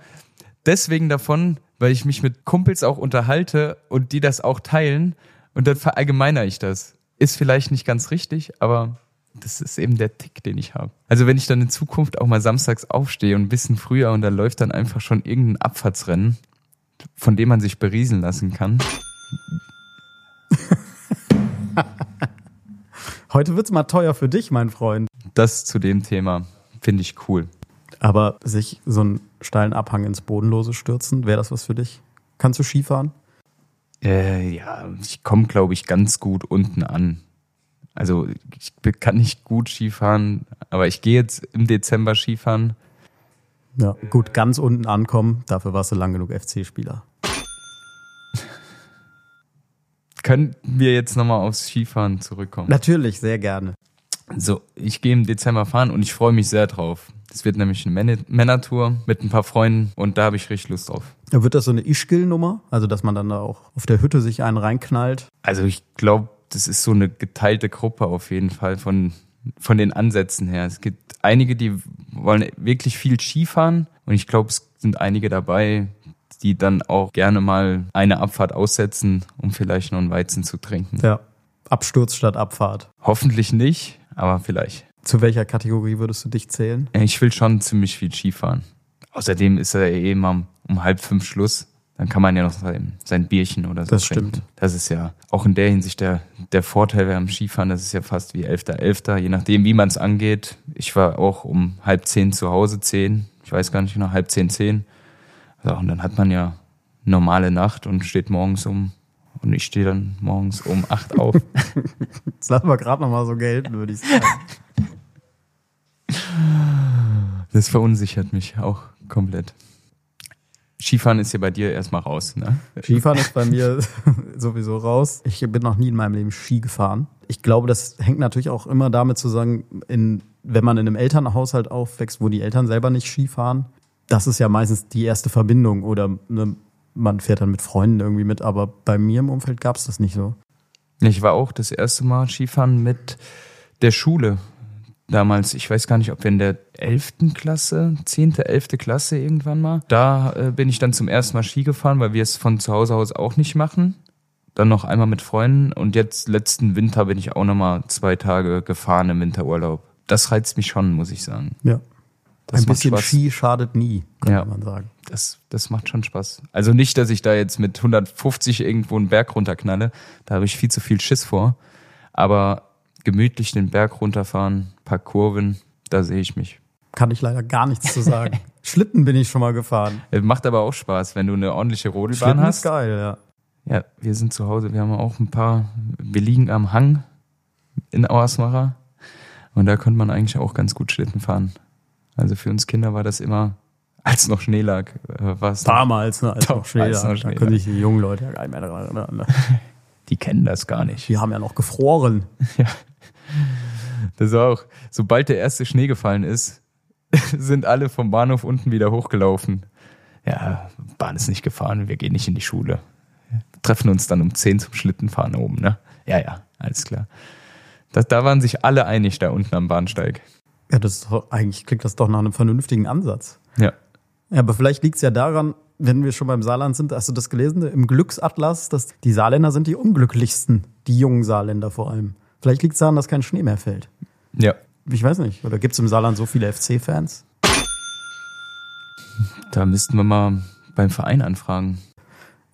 deswegen davon, weil ich mich mit Kumpels auch unterhalte und die das auch teilen und dann verallgemeiner ich das. Ist vielleicht nicht ganz richtig, aber das ist eben der Tick, den ich habe. Also wenn ich dann in Zukunft auch mal samstags aufstehe und ein bisschen früher und da läuft dann einfach schon irgendein Abfahrtsrennen, von dem man sich berieseln lassen kann. Heute wird's mal teuer für dich, mein Freund. Das zu dem Thema finde ich cool. Aber sich so einen steilen Abhang ins Bodenlose stürzen, wäre das was für dich? Kannst du Skifahren? Äh, ja, ich komme, glaube ich, ganz gut unten an. Also ich kann nicht gut Skifahren, aber ich gehe jetzt im Dezember Skifahren. Ja. Gut, ganz unten ankommen, dafür warst du lang genug FC-Spieler. Können wir jetzt nochmal aufs Skifahren zurückkommen? Natürlich, sehr gerne. So, ich gehe im Dezember fahren und ich freue mich sehr drauf. Es wird nämlich eine Männer- Männertour mit ein paar Freunden und da habe ich richtig Lust drauf. Ja, wird das so eine Ischgl-Nummer? Also, dass man dann da auch auf der Hütte sich einen reinknallt? Also ich glaube, das ist so eine geteilte Gruppe auf jeden Fall von von den Ansätzen her. Es gibt einige, die wollen wirklich viel Skifahren und ich glaube, es sind einige dabei, die dann auch gerne mal eine Abfahrt aussetzen, um vielleicht noch einen Weizen zu trinken. Ja. Absturz statt Abfahrt. Hoffentlich nicht, aber vielleicht. Zu welcher Kategorie würdest du dich zählen? Ich will schon ziemlich viel Skifahren. Außerdem ist er eh immer um halb fünf Schluss. Dann kann man ja noch sein, sein Bierchen oder so Das trinken. stimmt. Das ist ja auch in der Hinsicht der, der Vorteil beim Skifahren. Das ist ja fast wie Elfter, Elfter, je nachdem, wie man es angeht. Ich war auch um halb zehn zu Hause, zehn. Ich weiß gar nicht genau, halb zehn, zehn. Ja, und dann hat man ja normale Nacht und steht morgens um, und ich stehe dann morgens um acht auf. Jetzt lassen wir gerade noch mal so gelten, würde ich sagen. Das verunsichert mich auch komplett. Skifahren ist ja bei dir erstmal raus, ne? Skifahren ist bei mir sowieso raus. Ich bin noch nie in meinem Leben Ski gefahren. Ich glaube, das hängt natürlich auch immer damit zusammen, in, wenn man in einem Elternhaushalt aufwächst, wo die Eltern selber nicht Ski fahren. Das ist ja meistens die erste Verbindung oder ne, man fährt dann mit Freunden irgendwie mit. Aber bei mir im Umfeld gab es das nicht so. Ich war auch das erste Mal Skifahren mit der Schule. Damals, ich weiß gar nicht, ob wir in der 11. Klasse, 10., 11. Klasse irgendwann mal. Da äh, bin ich dann zum ersten Mal Ski gefahren, weil wir es von zu Hause aus auch nicht machen. Dann noch einmal mit Freunden und jetzt letzten Winter bin ich auch noch mal zwei Tage gefahren im Winterurlaub. Das reizt mich schon, muss ich sagen. Ja. Das Ein bisschen Spaß. Ski schadet nie, könnte Ja. man sagen. Das, das macht schon Spaß. Also nicht, dass ich da jetzt mit 150 irgendwo einen Berg runterknalle. Da habe ich viel zu viel Schiss vor. Aber gemütlich den Berg runterfahren, paar Kurven, da sehe ich mich. Kann ich leider gar nichts zu sagen. Schlitten bin ich schon mal gefahren. Äh, Macht aber auch Spaß, wenn du eine ordentliche Rodelbahn Schlitten ist hast. geil, ja. Ja, wir sind zu Hause, wir haben auch ein paar, wir liegen am Hang in Auersmacher und da konnte man eigentlich auch ganz gut Schlitten fahren. Also für uns Kinder war das immer, als noch Schnee lag, äh, war es Damals, ne, als noch Schnee Als da. noch Da Schnee können lag. sich die jungen Leute ja gar nicht mehr daran erinnern. Ne? die kennen das gar nicht. Die haben ja noch gefroren. Das war auch, sobald der erste Schnee gefallen ist, sind alle vom Bahnhof unten wieder hochgelaufen. Ja, Bahn ist nicht gefahren, wir gehen nicht in die Schule. Wir treffen uns dann um 10 zum Schlittenfahren oben, ne? Ja, ja, alles klar. Das, da waren sich alle einig da unten am Bahnsteig. Ja, das ist doch, eigentlich klingt das doch nach einem vernünftigen Ansatz. Ja. Ja, aber vielleicht liegt es ja daran, wenn wir schon beim Saarland sind, hast du das gelesen im Glücksatlas, dass die Saarländer sind die unglücklichsten, die jungen Saarländer vor allem. Vielleicht liegt es daran, dass kein Schnee mehr fällt. Ja. Ich weiß nicht. Oder gibt es im Saarland so viele FC-Fans? Da müssten wir mal beim Verein anfragen.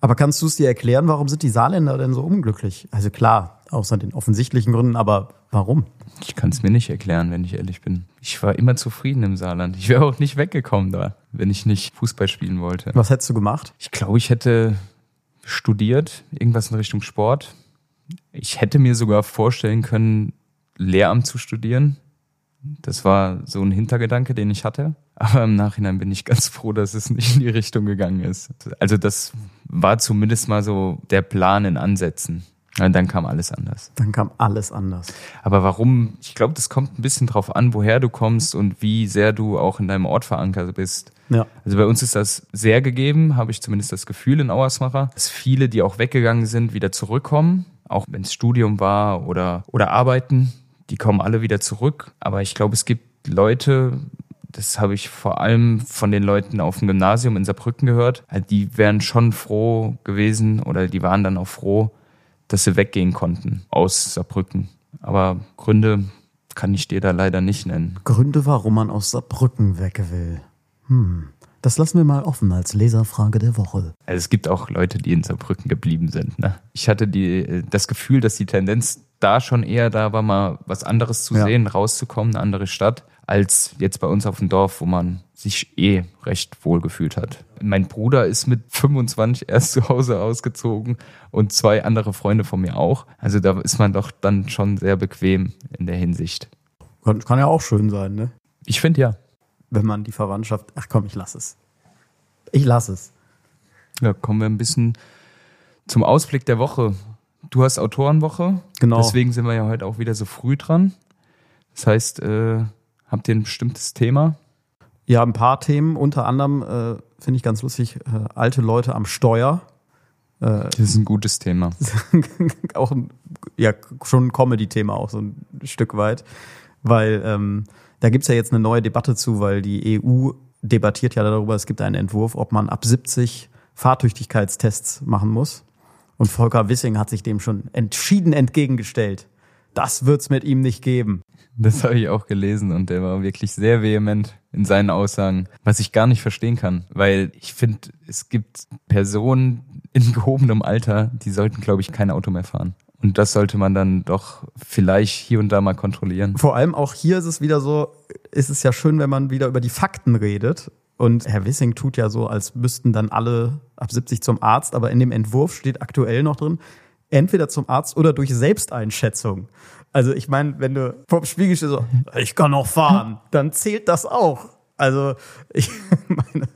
Aber kannst du es dir erklären, warum sind die Saarländer denn so unglücklich? Also klar, außer den offensichtlichen Gründen, aber warum? Ich kann es mir nicht erklären, wenn ich ehrlich bin. Ich war immer zufrieden im Saarland. Ich wäre auch nicht weggekommen da, wenn ich nicht Fußball spielen wollte. Was hättest du gemacht? Ich glaube, ich hätte studiert, irgendwas in Richtung Sport. Ich hätte mir sogar vorstellen können, Lehramt zu studieren. Das war so ein Hintergedanke, den ich hatte. Aber im Nachhinein bin ich ganz froh, dass es nicht in die Richtung gegangen ist. Also das war zumindest mal so der Plan in Ansätzen. Und dann kam alles anders. Dann kam alles anders. Aber warum? Ich glaube, das kommt ein bisschen drauf an, woher du kommst und wie sehr du auch in deinem Ort verankert bist. Ja. Also bei uns ist das sehr gegeben, habe ich zumindest das Gefühl in Auersmacher, dass viele, die auch weggegangen sind, wieder zurückkommen, auch wenn es Studium war oder, oder Arbeiten, die kommen alle wieder zurück. Aber ich glaube, es gibt Leute, das habe ich vor allem von den Leuten auf dem Gymnasium in Saarbrücken gehört, halt, die wären schon froh gewesen oder die waren dann auch froh, dass sie weggehen konnten aus Saarbrücken. Aber Gründe kann ich dir da leider nicht nennen. Gründe, warum man aus Saarbrücken weg will. Hm. Das lassen wir mal offen als Leserfrage der Woche. Also es gibt auch Leute, die in Saarbrücken geblieben sind. Ne? Ich hatte die, das Gefühl, dass die Tendenz da schon eher da war, mal was anderes zu Ja. sehen, rauszukommen, eine andere Stadt, als jetzt bei uns auf dem Dorf, wo man sich eh recht wohl gefühlt hat. Mein Bruder ist mit 25 erst zu Hause ausgezogen und zwei andere Freunde von mir auch. Also da ist man doch dann schon sehr bequem in der Hinsicht. Kann, kann ja auch schön sein, ne? Ich finde ja. Wenn man die Verwandtschaft. Ach komm, ich lass es. Ich lass es. Ja, kommen wir ein bisschen zum Ausblick der Woche. Du hast Autorenwoche. Genau. Deswegen sind wir ja heute auch wieder so früh dran. Das heißt, äh, habt ihr ein bestimmtes Thema? Ja, ein paar Themen. Unter anderem äh, finde ich ganz lustig, äh, alte Leute am Steuer. Das ist ein gutes Thema. auch ein, ja, schon ein Comedy-Thema auch so ein Stück weit. weil ähm, da gibt's ja jetzt eine neue Debatte zu, weil die EU debattiert ja darüber, es gibt einen Entwurf, ob man ab 70 Fahrtüchtigkeitstests machen muss. Und Volker Wissing hat sich dem schon entschieden entgegengestellt. Das wird's mit ihm nicht geben. Das habe ich auch gelesen und der war wirklich sehr vehement in seinen Aussagen, was ich gar nicht verstehen kann, weil ich finde, es gibt Personen in gehobenem Alter, die sollten, glaube ich, kein Auto mehr fahren. Und das sollte man dann doch vielleicht hier und da mal kontrollieren. Vor allem auch hier ist es wieder so, ist es ja schön, wenn man wieder über die Fakten redet. Und Herr Wissing tut ja so, als müssten dann alle ab 70 zum Arzt, aber in dem Entwurf steht aktuell noch drin, entweder zum Arzt oder durch Selbsteinschätzung. Also ich meine, wenn du vom Spiegel stehst so, ich kann noch fahren, dann zählt das auch. Also ich meine.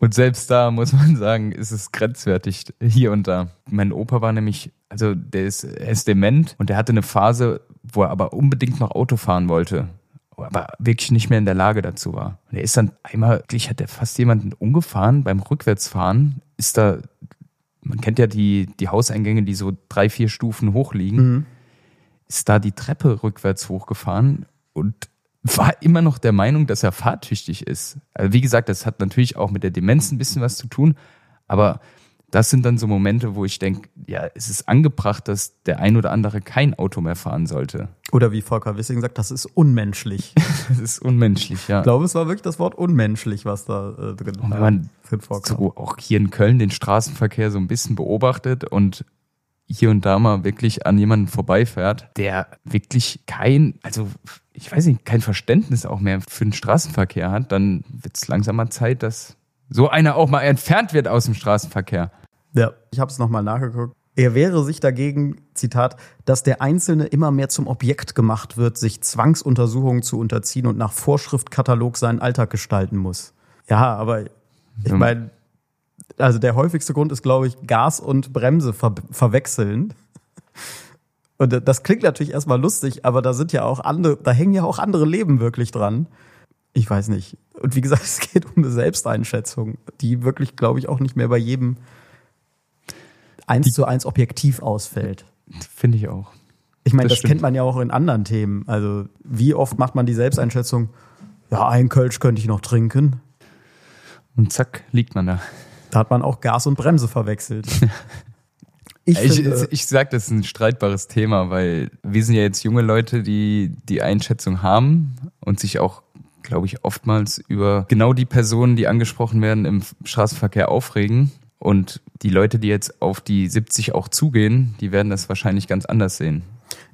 Und selbst da muss man sagen, ist es grenzwertig hier und da. Mein Opa war nämlich, also der ist, er ist dement und der hatte eine Phase, wo er aber unbedingt noch Auto fahren wollte aber wirklich nicht mehr in der Lage dazu war. Und er ist dann einmal, wirklich hat er fast jemanden umgefahren beim Rückwärtsfahren, ist da, man kennt ja die, die Hauseingänge, die so drei, vier Stufen hoch liegen, mhm. ist da die Treppe rückwärts hochgefahren und war immer noch der Meinung, dass er fahrtüchtig ist. Also wie gesagt, das hat natürlich auch mit der Demenz ein bisschen was zu tun, aber das sind dann so Momente, wo ich denke, ja, es ist angebracht, dass der ein oder andere kein Auto mehr fahren sollte. Oder wie Volker Wissing sagt, das ist unmenschlich. das ist unmenschlich, ja. Ich glaube, es war wirklich das Wort unmenschlich, was da äh, drin war. Wenn man so auch hier in Köln den Straßenverkehr so ein bisschen beobachtet und hier und da mal wirklich an jemanden vorbeifährt, der wirklich kein, also ich weiß nicht, kein Verständnis auch mehr für den Straßenverkehr hat, dann wird es langsam mal Zeit, dass so einer auch mal entfernt wird aus dem Straßenverkehr. Ja, ich habe es nochmal nachgeguckt. Er wehre sich dagegen, Zitat, dass der Einzelne immer mehr zum Objekt gemacht wird, sich Zwangsuntersuchungen zu unterziehen und nach Vorschriftkatalog seinen Alltag gestalten muss. Ja, aber ich meine, also der häufigste Grund ist, glaube ich, Gas und Bremse ver verwechseln. Und das klingt natürlich erstmal lustig, aber da sind ja auch andere, da hängen ja auch andere Leben wirklich dran. Ich weiß nicht. Und wie gesagt, es geht um eine Selbsteinschätzung, die wirklich, glaube ich, auch nicht mehr bei jedem eins zu eins objektiv ausfällt. Finde ich auch. Ich meine, das, das kennt man ja auch in anderen Themen. Also, wie oft macht man die Selbsteinschätzung, ja, ein Kölsch könnte ich noch trinken. Und zack, liegt man da. Da hat man auch Gas und Bremse verwechselt. Ich, ich, ich sag, das ist ein streitbares Thema, weil wir sind ja jetzt junge Leute, die die Einschätzung haben und sich auch, glaube ich, oftmals über genau die Personen, die angesprochen werden, im Straßenverkehr aufregen. Und die Leute, die jetzt auf die 70 auch zugehen, die werden das wahrscheinlich ganz anders sehen.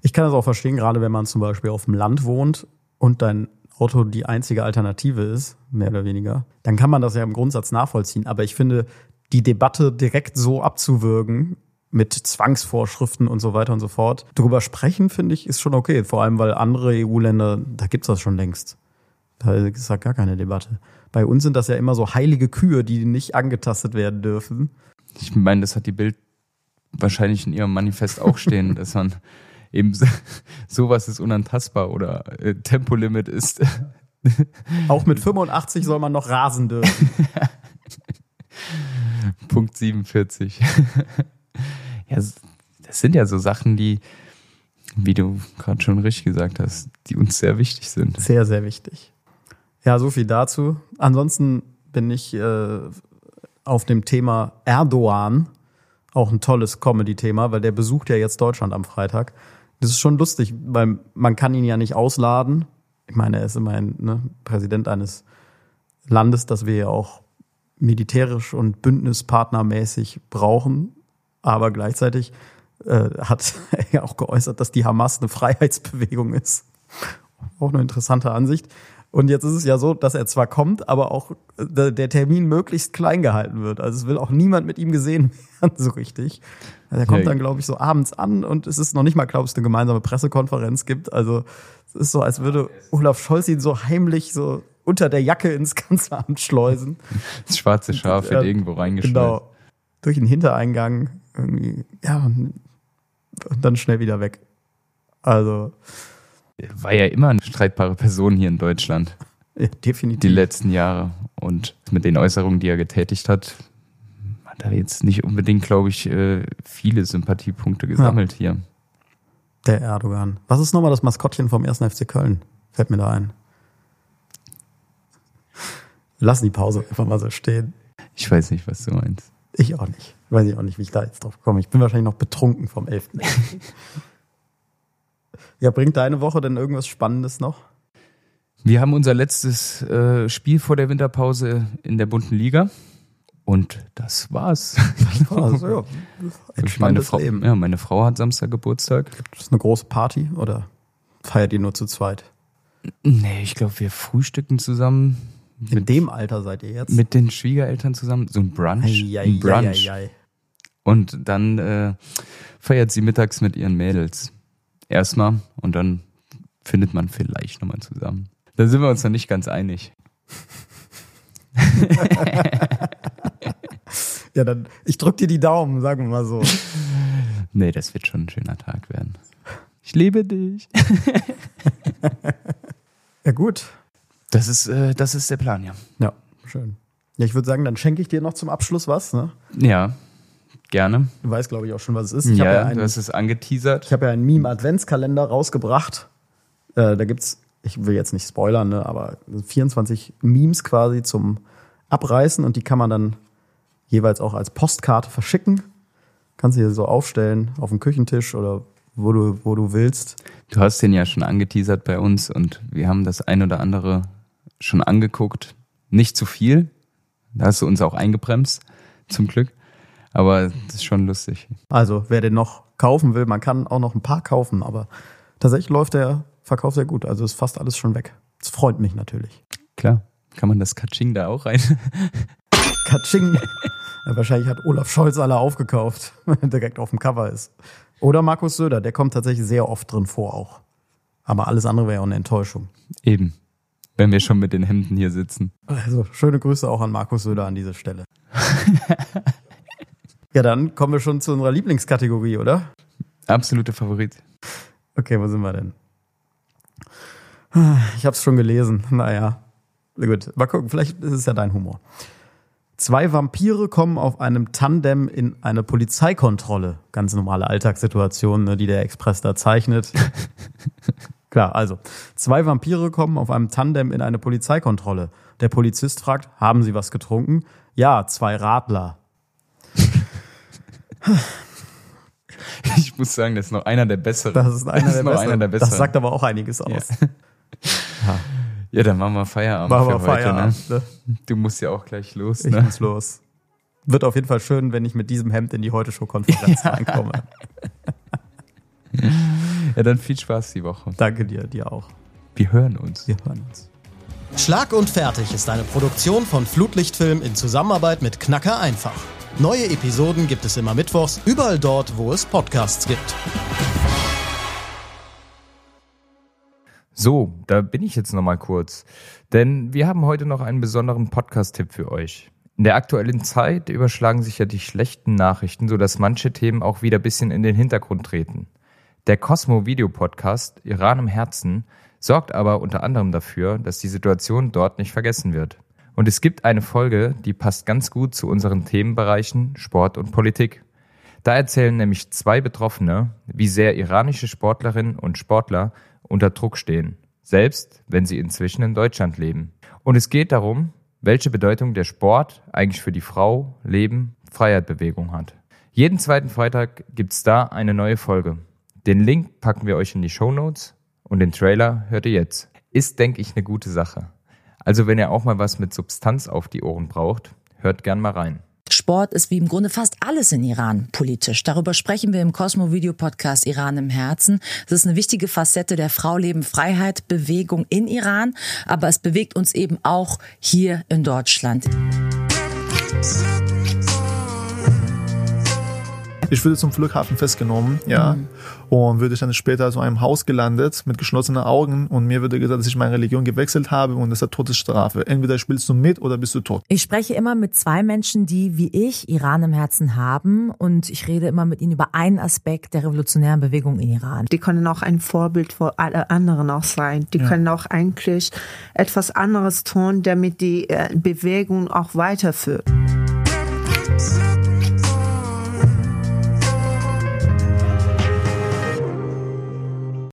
Ich kann das auch verstehen, gerade wenn man zum Beispiel auf dem Land wohnt und dein Auto die einzige Alternative ist, mehr oder weniger, dann kann man das ja im Grundsatz nachvollziehen. Aber ich finde, die Debatte direkt so abzuwürgen, mit Zwangsvorschriften und so weiter und so fort, darüber sprechen, finde ich, ist schon okay. Vor allem, weil andere EU-Länder, da gibt's das schon längst. Da ist halt gar keine Debatte. Bei uns sind das ja immer so heilige Kühe, die nicht angetastet werden dürfen. Ich meine, das hat die Bild wahrscheinlich in ihrem Manifest auch stehen, dass man eben sowas ist unantastbar oder äh, Tempolimit ist. Auch mit 85 soll man noch rasen dürfen. Punkt 47. ja, das sind ja so Sachen, die, wie du gerade schon richtig gesagt hast, die uns sehr wichtig sind. Sehr, sehr wichtig. Ja, so viel dazu. Ansonsten bin ich äh, auf dem Thema Erdogan auch ein tolles Comedy-Thema, weil der besucht ja jetzt Deutschland am Freitag. Das ist schon lustig, weil man kann ihn ja nicht ausladen. Ich meine, er ist immerhin ne, Präsident eines Landes, das wir ja auch militärisch und bündnispartnermäßig brauchen. Aber gleichzeitig äh, hat er ja auch geäußert, dass die Hamas eine Freiheitsbewegung ist. Auch eine interessante Ansicht. Und jetzt ist es ja so, dass er zwar kommt, aber auch äh, der Termin möglichst klein gehalten wird. Also es will auch niemand mit ihm gesehen werden, so richtig. Also er kommt dann, glaube ich, so abends an und es ist noch nicht mal, glaube ich, eine gemeinsame Pressekonferenz gibt. Also es ist so, als würde Olaf Scholz ihn so heimlich so unter der Jacke ins Kanzleramt schleusen. Das schwarze Schaf wird irgendwo reingeschleust. Genau. Durch den Hintereingang irgendwie, ja, und dann schnell wieder weg. Also war ja immer eine streitbare Person hier in Deutschland. Ja, definitiv. Die letzten Jahre. Und mit den Äußerungen, die er getätigt hat, hat er jetzt nicht unbedingt, glaube ich, äh, viele Sympathiepunkte gesammelt ja. hier. Der Erdogan. Was ist nochmal das Maskottchen vom 1. FC Köln? Fällt mir da ein. Lassen die Pause einfach mal so stehen. Ich weiß nicht, was du meinst. Ich auch nicht. Weiß ich auch nicht, wie ich da jetzt drauf komme. Ich bin wahrscheinlich noch betrunken vom 11. ja, bringt deine Woche denn irgendwas Spannendes noch? Wir haben unser letztes äh, Spiel vor der Winterpause in der bunten Liga. Und das war's. Also, ja, meine, entspanntes Frau, Leben. ja, meine Frau hat Samstag Geburtstag. Ist das eine große Party oder feiert ihr nur zu zweit? Nee, ich glaube, wir frühstücken zusammen In dem Alter seid ihr jetzt? mit den Schwiegereltern zusammen. So ein Brunch. Ei, ei, ein Brunch. ei. Und dann äh, feiert sie mittags mit ihren Mädels. Erstmal und dann findet man vielleicht nochmal zusammen. Da sind wir uns noch nicht ganz einig. Ja, dann, ich drück dir die Daumen, sagen wir mal so. Nee, das wird schon ein schöner Tag werden. Ich liebe dich. Ja, gut. Das ist, äh, das ist der Plan, ja. Ja, schön. Ja, ich würde sagen, dann schenke ich dir noch zum Abschluss was. Ne? Ja, gerne. Du weißt, glaube ich, auch schon, was es ist. Ich habe ja, ja, du einen, hast es angeteasert. ich hab ja einen Meme-Adventskalender rausgebracht. Äh, da gibt's, ich will jetzt nicht spoilern, ne, aber 24 Memes quasi zum Abreißen und die kann man dann jeweils auch als Postkarte verschicken. Kannst du hier so aufstellen auf dem Küchentisch oder wo du, wo du willst. Du hast den ja schon angeteasert bei uns und wir haben das ein oder andere schon angeguckt. Nicht zu viel. Da hast du uns auch eingebremst, zum Glück. Aber das ist schon lustig. Also, wer den noch kaufen will, man kann auch noch ein paar kaufen, aber tatsächlich läuft der Verkauf sehr gut. Also ist fast alles schon weg. Das freut mich natürlich. Klar. Kann man das Katsching da auch rein? Katsching. Ja, wahrscheinlich hat Olaf Scholz alle aufgekauft, wenn er direkt auf dem Cover ist. Oder Markus Söder, der kommt tatsächlich sehr oft drin vor auch. Aber alles andere wäre ja auch eine Enttäuschung. Eben. Wenn wir schon mit den Hemden hier sitzen. Also schöne Grüße auch an Markus Söder an dieser Stelle. ja, dann kommen wir schon zu unserer Lieblingskategorie, oder? Absolute Favorit. Okay, wo sind wir denn? Ich habe es schon gelesen. Naja, gut. Mal gucken, vielleicht ist es ja dein Humor. Zwei Vampire kommen auf einem Tandem in eine Polizeikontrolle. Ganz normale Alltagssituation, ne, die der Express da zeichnet. Klar, also. Zwei Vampire kommen auf einem Tandem in eine Polizeikontrolle. Der Polizist fragt, haben Sie was getrunken? Ja, zwei Radler. Ich muss sagen, das ist noch einer der besseren. Das ist einer, der, noch besseren. einer der besseren. Das sagt aber auch einiges aus. Ja, dann machen wir Feierabend Machen wir für heute. Feierabend, Ne? ne? Du musst ja auch gleich los. Ich Ne? muss los. Wird auf jeden Fall schön, wenn ich mit diesem Hemd in die Heute-Show-Konferenz reinkomme. Ja, dann viel Spaß die Woche. Danke dir, dir auch. Wir hören uns. Wir hören uns. Schlag und Fertig ist eine Produktion von Flutlichtfilm in Zusammenarbeit mit Knacker Einfach. Neue Episoden gibt es immer mittwochs, überall dort, wo es Podcasts gibt. So, da bin ich jetzt noch mal kurz. Denn wir haben heute noch einen besonderen Podcast-Tipp für euch. In der aktuellen Zeit überschlagen sich ja die schlechten Nachrichten, sodass manche Themen auch wieder ein bisschen in den Hintergrund treten. Der Cosmo-Video-Podcast Iran im Herzen sorgt aber unter anderem dafür, dass die Situation dort nicht vergessen wird. Und es gibt eine Folge, die passt ganz gut zu unseren Themenbereichen Sport und Politik. Da erzählen nämlich zwei Betroffene, wie sehr iranische Sportlerinnen und Sportler unter Druck stehen, selbst wenn sie inzwischen in Deutschland leben. Und es geht darum, welche Bedeutung der Sport eigentlich für die Frau, Leben, Freiheitbewegung hat. Jeden zweiten Freitag gibt's da eine neue Folge. Den Link packen wir euch in die Show Notes und den Trailer hört ihr jetzt. Ist, denke ich, eine gute Sache. Also wenn ihr auch mal was mit Substanz auf die Ohren braucht, hört gern mal rein. Sport ist wie im Grunde fast alles in Iran politisch. Darüber sprechen wir im Cosmo Video Podcast Iran im Herzen. Es ist eine wichtige Facette der Frau Leben Freiheit Bewegung in Iran, aber es bewegt uns eben auch hier in Deutschland. Ich wurde zum Flughafen festgenommen, ja, und würde dann später so einem Haus gelandet mit geschlossenen Augen und mir wurde gesagt, dass ich meine Religion gewechselt habe und das ist Todesstrafe. Entweder spielst du mit oder bist du tot. Ich spreche immer mit zwei Menschen, die wie ich Iran im Herzen haben und ich rede immer mit ihnen über einen Aspekt der revolutionären Bewegung in Iran. Die können auch ein Vorbild für alle anderen auch sein. Die können auch eigentlich etwas anderes tun, damit die äh, Bewegung auch weiterführt.